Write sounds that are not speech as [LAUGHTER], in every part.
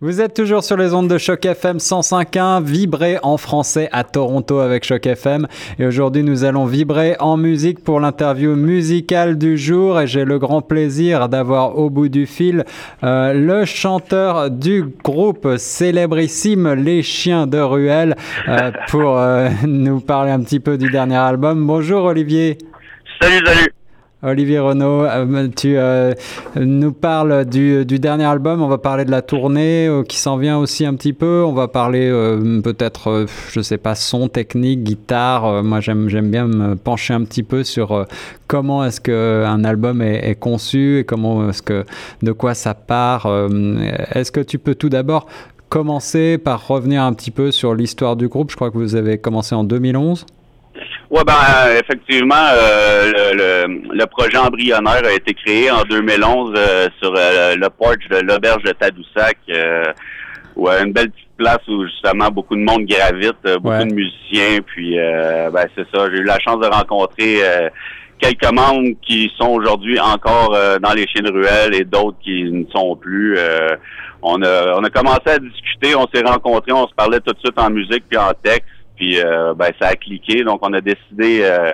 Vous êtes toujours sur les ondes de Choc FM 105.1, vibrer en français à Toronto avec Choc FM. Et aujourd'hui, nous allons vibrer en musique pour l'interview musicale du jour. Et j'ai le grand plaisir d'avoir au bout du fil euh, le chanteur du groupe célébrissime Les Chiens de Ruelle euh, pour euh, [LAUGHS] nous parler un petit peu du dernier album. Bonjour Olivier. Salut, salut. Olivier Renaud, euh, tu euh, nous parles du, dernier album, on va parler de la tournée euh, qui s'en vient aussi un petit peu, on va parler peut-être, je sais pas, son, technique, guitare, moi j'aime, bien me pencher un petit peu sur comment est-ce qu'un album est, est, conçu et comment est-ce que, de quoi ça part. est-ce que tu peux tout d'abord commencer par revenir un petit peu sur l'histoire du groupe, je crois que vous avez commencé en 2011 oui, ben euh, effectivement, euh, le, le, projet embryonnaire a été créé en 2011 euh, sur le porch de l'auberge de Tadoussac, où une belle petite place où justement beaucoup de monde gravite, beaucoup de musiciens, puis ben c'est ça, j'ai eu la chance de rencontrer quelques membres qui sont aujourd'hui encore dans les chiens de ruelle et d'autres qui ne sont plus. on a on a commencé à discuter, on s'est rencontrés, on se parlait tout de suite en musique puis en texte puis euh, ben, ça a cliqué. Donc, on a décidé euh,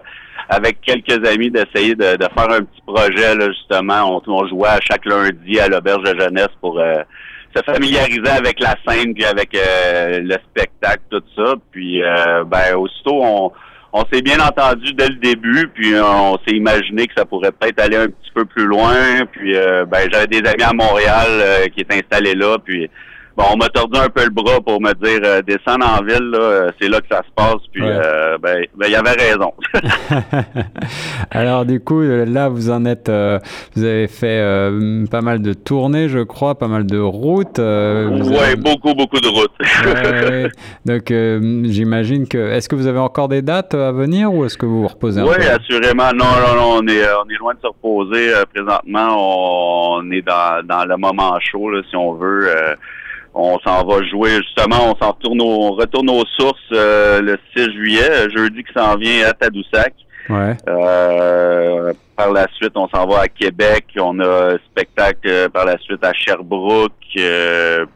avec quelques amis d'essayer de, faire un petit projet, là, justement. On, jouait à chaque lundi à l'auberge de jeunesse pour euh, se familiariser avec la scène, puis avec le spectacle, tout ça. Puis, ben, aussitôt, on, on s'est bien entendu dès le début, puis on s'est imaginé que ça pourrait peut-être aller un petit peu plus loin. Puis, ben, j'avais des amis à Montréal qui étaient installés là, puis bon, on m'a tordu un peu le bras pour me dire euh, descendre en ville, là, euh, c'est là que ça se passe. Puis euh, ben, ben, il y avait raison. [LAUGHS] [LAUGHS] Alors du coup, là, vous en êtes, vous avez fait pas mal de tournées, je crois, pas mal de routes. oui, beaucoup, beaucoup de routes. [LAUGHS] Donc j'imagine que, est-ce que vous avez encore des dates à venir ou est-ce que vous vous reposez un peu? Oui, assurément. Non, non, non, on est, on est loin de se reposer. présentement, on est dans, dans le moment chaud, là, si on veut on s'en va jouer justement, on s'en retourne retourne aux sources euh, le 6 juillet, jeudi qui s'en vient à Tadoussac. Ouais. Euh, par la suite, on s'en va à Québec. On a un spectacle euh, par la suite à Sherbrooke.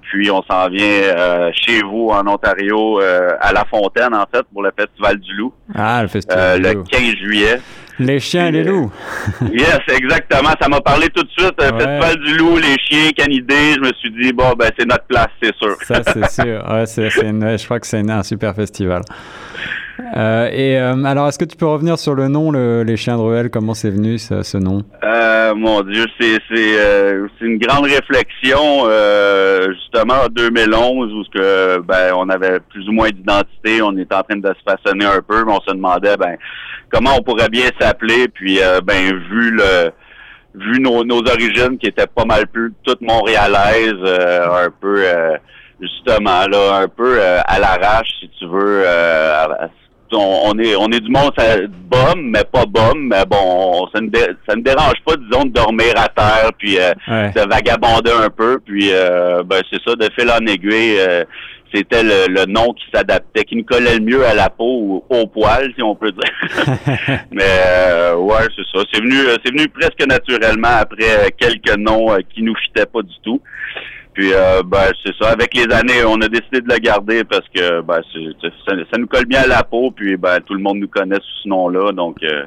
puis on s'en vient chez vous en Ontario à La Fontaine, en fait, pour le Festival du Loup. Ah, le Festival du Loup. Le 15 juillet. Les chiens et les loups. [LAUGHS] yes, exactement. Ça m'a parlé tout de suite. Ouais. Festival du loup, les chiens, canidés. Je me suis dit, bon, ben, c'est notre place, c'est sûr. Ça, c'est [LAUGHS] sûr. Ouais, c'est, je crois que c'est un super festival. Euh, et euh, alors, est-ce que tu peux revenir sur le nom, les chiens de ruelle? Comment c'est venu ce, ce nom? Euh, Mon Dieu, c'est c'est une grande réflexion, justement en 2011 où que ben on avait plus ou moins d'identité, on était en train de se façonner un peu, mais on se demandait ben comment on pourrait bien s'appeler, puis ben vu le vu nos, nos origines qui étaient pas mal plus toutes montréalaises, un peu justement là, un peu à l'arrache si tu veux on, est on est du monde ça, bum, mais pas bum, mais bon, ça ne, ça ne dérange pas, disons, de dormir à terre, puis euh, de vagabonder un peu, puis euh, ben c'est ça, de fil en aiguille, euh, c'était le, nom qui s'adaptait, qui nous collait le mieux à la peau ou au poil, si on peut dire. [LAUGHS] mais ouais, c'est ça. C'est venu, c'est venu presque naturellement après quelques noms qui nous fitaient pas du tout. Puis euh, ben, c'est ça. Avec les années, on a décidé de le garder parce que ben, ça, nous colle bien à la peau. Puis ben, tout le monde nous connaît sous ce nom-là. Donc euh,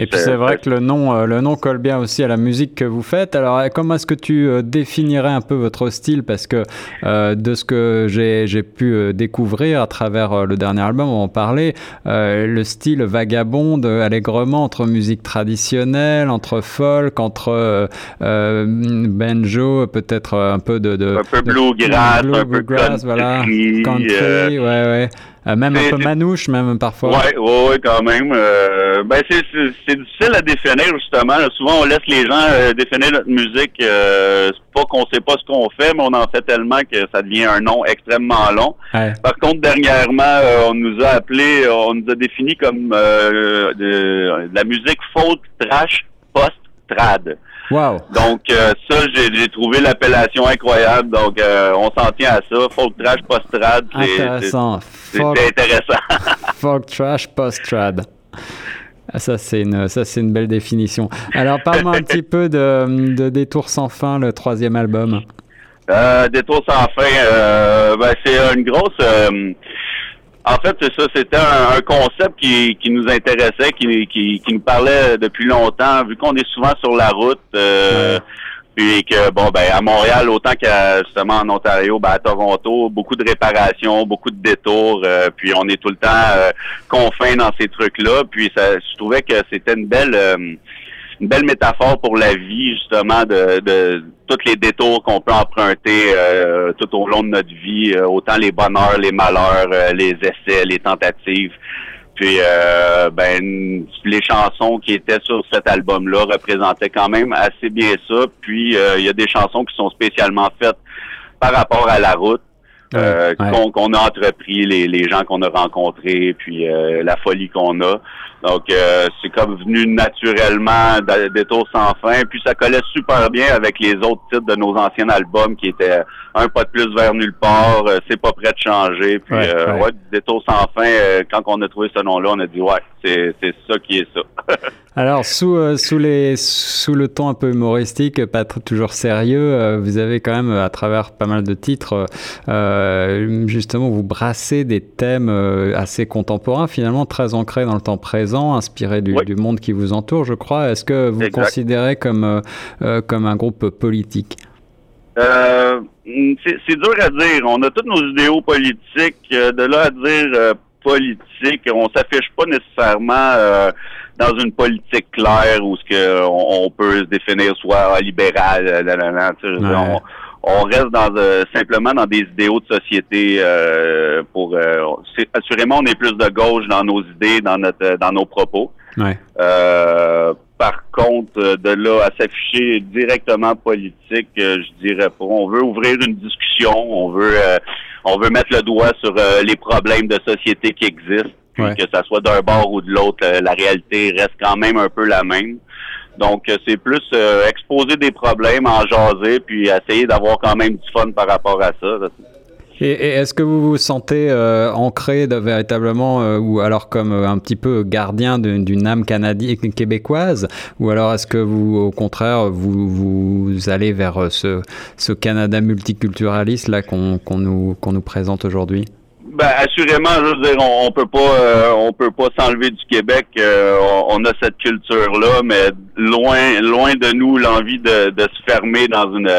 et puis c'est vrai que le nom, euh, le nom colle bien aussi à la musique que vous faites. Alors comment est-ce que tu définirais un peu votre style? Parce que de ce que j'ai pu découvrir à travers le dernier album, on en parlait, le style vagabonde allègrement entre musique traditionnelle, entre folk, entre banjo, peut-être un peu de un peu bluegrass, un peu country, voilà, country, euh, ouais, ouais. Euh, même un peu manouche, même parfois. Oui, ouais, ouais, quand même. Euh, ben, c'est, difficile à définir, justement. Souvent, on laisse les gens définir notre musique. c'est pas qu'on sait pas ce qu'on fait, mais on en fait tellement que ça devient un nom extrêmement long. Par contre, dernièrement, on nous a appelé, on nous a défini comme de, de la musique folk trash post-trad. Wow. Donc euh, ça, j'ai trouvé l'appellation incroyable. Donc euh, on s'en tient à ça. Folk trash post-trad. Intéressant. C'est intéressant. [LAUGHS] folk trash post-trad. Ah, ça, c'est une, ça, c'est une belle définition. Alors, parle-moi un [LAUGHS] petit peu de, de Détour sans fin, le troisième album. Euh, Détour sans fin, ben, c'est une grosse... en fait, c'est ça, c'était un, concept qui, qui nous intéressait, qui, qui, qui nous parlait depuis longtemps, vu qu'on est souvent sur la route. Puis que bon ben à Montréal autant qu'à justement en Ontario, ben à Toronto, beaucoup de réparations, beaucoup de détours, euh, puis on est tout le temps euh, confin dans ces trucs-là. Puis ça, je trouvais que c'était une belle euh, une belle métaphore pour la vie justement de, de tous les détours qu'on peut emprunter tout au long de notre vie, autant les bonheurs, les malheurs, les essais, les tentatives. Puis, euh, ben, les chansons qui étaient sur cet album-là représentaient quand même assez bien ça. Puis, euh, il y a des chansons qui sont spécialement faites par rapport à la route. Euh, qu'on a entrepris, les, les gens qu'on a rencontrés, puis la folie qu'on a. Donc, c'est comme venu naturellement des tours sans fin. Puis, ça collait super bien avec les autres titres de nos anciens albums qui étaient un pas de plus vers nulle part, euh, c'est pas prêt de changer. Puis ouais, euh, ouais. détour sans fin, euh, quand on a trouvé ce nom-là, on a dit ouais, c'est, c'est ça qui est ça. [LAUGHS] Alors sous sous les sous le ton un peu humoristique, pas toujours sérieux, vous avez quand même à travers pas mal de titres, justement vous brassez des thèmes assez contemporains, finalement très ancrés dans le temps présent, inspirés du, du monde qui vous entoure, je crois. Est-ce que vous exact. considérez comme comme un groupe politique? Euh, c'est dur à dire. On a tous nos idéaux politiques. Euh, de là à dire euh, politique, on s'affiche pas nécessairement euh, dans une politique claire où ce que on, peut se définir soit libéral, on, on, reste dans simplement dans des idéaux de société. pour assurément, on est plus de gauche dans nos idées, dans notre dans nos propos. Ouais. Par contre, euh, de là à s'afficher directement politique, euh, je dirais pas. On veut ouvrir une discussion, on veut euh, on veut mettre le doigt sur les problèmes de société qui existent, puis que ça soit d'un bord ou de l'autre, la réalité reste quand même un peu la même. Donc, c'est plus exposer des problèmes, en jaser, puis essayer d'avoir quand même du fun par rapport à ça. Et, est-ce que vous vous sentez euh, ancré véritablement, euh, ou alors comme euh, un petit peu gardien d'une âme canadienne québécoise, ou alors est-ce que vous, au contraire, vous, vous allez vers ce, ce Canada multiculturaliste là qu'on nous, qu'on nous présente aujourd'hui? Ben, assurément, je veux dire, on, peut pas, on peut pas s'enlever du Québec. on, a cette culture-là, mais loin, loin de nous l'envie de, de se fermer dans une,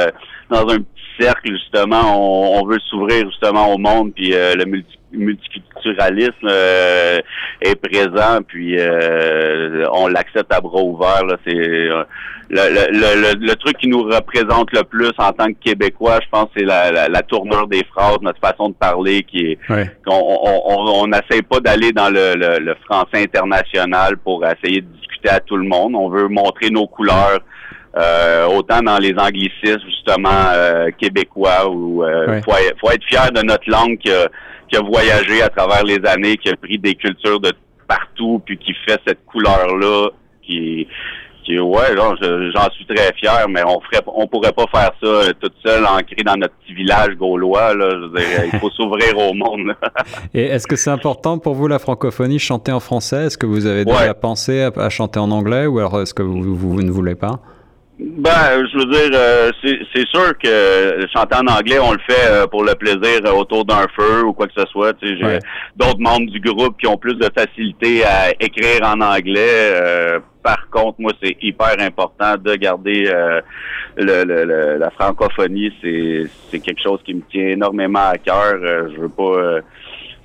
dans un cercle, justement, on, veut s'ouvrir justement au monde, puis euh, le multiculturalisme euh, est présent, puis euh, on l'accepte à bras ouverts. C'est le, le, truc qui nous représente le plus en tant que Québécois, je pense, c'est la, la, tournure des phrases, notre façon de parler, qui est qu'on on n'essaie pas d'aller dans le, le, français international pour essayer de discuter à tout le monde. On veut montrer nos couleurs. Euh, autant dans les anglicismes justement euh, québécois où euh, faut, faut, être fier de notre langue qui a, qui a, voyagé à travers les années, qui a pris des cultures de partout, puis qui fait cette couleur là, qui, qui ouais, j'en suis très fier, mais on ferait, on pourrait pas faire ça euh, toute seule, ancré dans notre petit village gaulois. Là, je veux dire, il faut [LAUGHS] s'ouvrir au monde. [LAUGHS] Et est-ce que c'est important pour vous la francophonie, chanter en français? Est-ce que vous avez déjà pensé à, à, chanter en anglais, ou alors est-ce que vous, vous ne voulez pas? Ben, je veux dire, euh, c'est sûr que chanter en anglais, on le fait euh, pour le plaisir euh, autour d'un feu ou quoi que ce soit. Tu sais, j'ai d'autres membres du groupe qui ont plus de facilité à écrire en anglais. par contre, moi, c'est hyper important de garder le, le, la francophonie. C'est quelque chose qui me tient énormément à cœur. je veux pas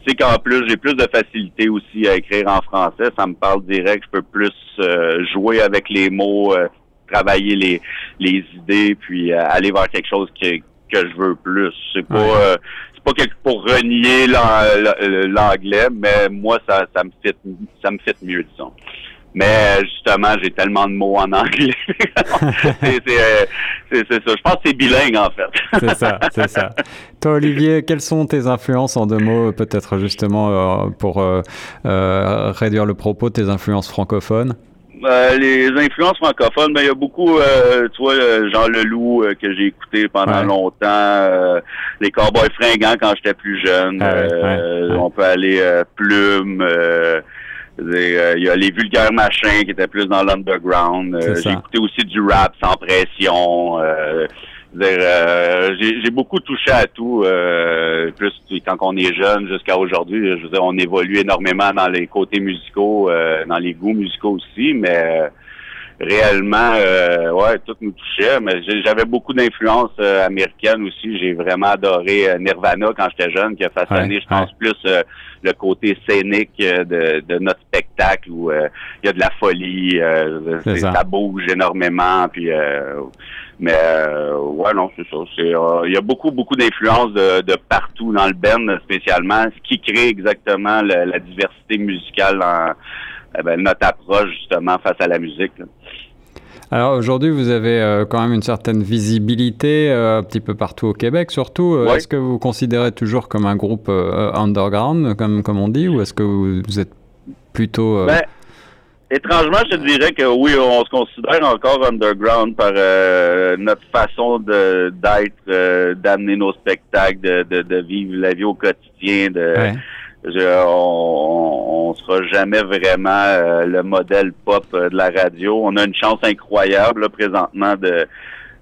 c'est qu'en plus, j'ai plus de facilité aussi à écrire en français. Ça me parle direct. Je peux plus jouer avec les mots, travailler les, les idées, puis euh, aller vers quelque chose que, que je veux plus. C'est pas euh, c'est pas pour renier l'anglais, mais moi ça, ça me fit ça me fit mieux disons. Mais justement, j'ai tellement de mots en anglais. [LAUGHS] Euh, c'est ça. Je pense que c'est bilingue, en fait. c'est ça, c'est ça. Toi, Olivier, quelles sont tes influences en deux mots, peut-être justement pour réduire le propos, tes influences francophones? Euh, les influences francophones, ben il y a beaucoup, euh, tu vois, euh, Jean Leloup euh, que j'ai écouté pendant longtemps, les Cowboys fringants quand j'étais plus jeune. Ah on peut aller Plume. Il y a les vulgaires machins qui étaient plus dans l'underground. j'ai écouté aussi du rap sans pression. J'ai beaucoup touché à tout, plus quand on est jeune jusqu'à aujourd'hui. Je veux dire, on évolue énormément dans les côtés musicaux, dans les goûts musicaux aussi, mais réellement, euh, ouais, tout nous touchait. Mais j'avais beaucoup d'influence euh, américaine aussi. J'ai vraiment adoré euh, Nirvana quand j'étais jeune, qui a façonné, je pense, plus le côté scénique de, de, notre spectacle où il y a de la folie, ça. bouge énormément. Puis, mais ouais, non, c'est ça. Il y a beaucoup, beaucoup d'influence de, de, partout dans le band, spécialement, ce qui crée exactement la diversité musicale en eh ben, notre approche justement face à la musique. Alors aujourd'hui, vous avez euh, quand même une certaine visibilité euh, un petit peu partout au Québec, surtout. Euh, est-ce que vous vous considérez toujours comme un groupe underground, comme, comme on dit, ou est-ce que vous, êtes plutôt... Ben, étrangement, je dirais que oui, on se considère encore underground par notre façon d'être, d'amener nos spectacles, de, de, vivre la vie au quotidien, de on, on sera jamais vraiment euh, le modèle pop euh, de la radio. On a une chance incroyable présentement de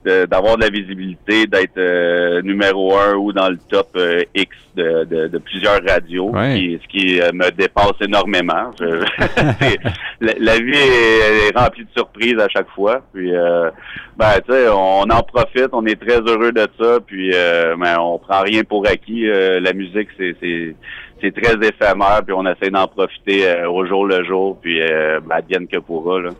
d'avoir de, la visibilité, d'être euh, numéro un ou dans le top X de, de, plusieurs radios, ce qui me dépasse énormément. [LAUGHS] la, vie est, remplie de surprises à chaque fois. Puis, ben, tu sais, on en profite, on est très heureux de ça. Puis, ben, on prend rien pour acquis. la musique, c'est c'est très éphémère, puis on essaie d'en profiter euh, au jour le jour, puis euh, ben, que pourra. Là.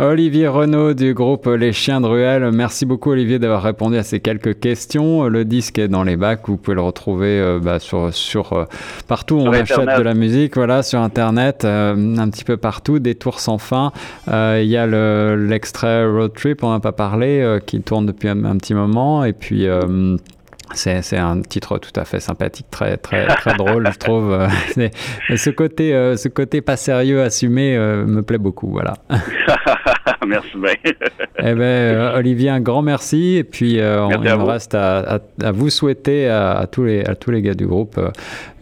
Olivier Renaud du groupe Les Chiens de Ruelle. Merci beaucoup Olivier d'avoir répondu à ces quelques questions. Le disque est dans les bacs, vous pouvez le retrouver euh, bah, sur, sur euh, partout où on achète de la musique, voilà, sur internet, un petit peu partout, des tours sans fin. Il y a l'extrait Road Trip, on n'a pas parlé, qui tourne depuis un, un, petit moment, et puis c'est un titre tout à fait sympathique, très très très drôle, je trouve. Euh, [LAUGHS] ce côté euh, ce côté pas sérieux assumé euh, me plaît beaucoup, voilà. [LAUGHS] merci bien. eh ben Olivier, un grand merci et puis on, il me reste à, à, vous souhaiter à, tous les à tous les gars du groupe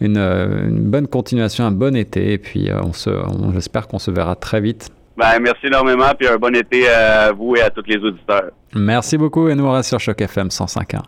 une, une bonne continuation, un bon été et puis on se j'espère qu'on se verra très vite. Ben, merci énormément puis un bon été à vous et à tous les auditeurs. Merci beaucoup et nous on reste sur Choc FM 105.1.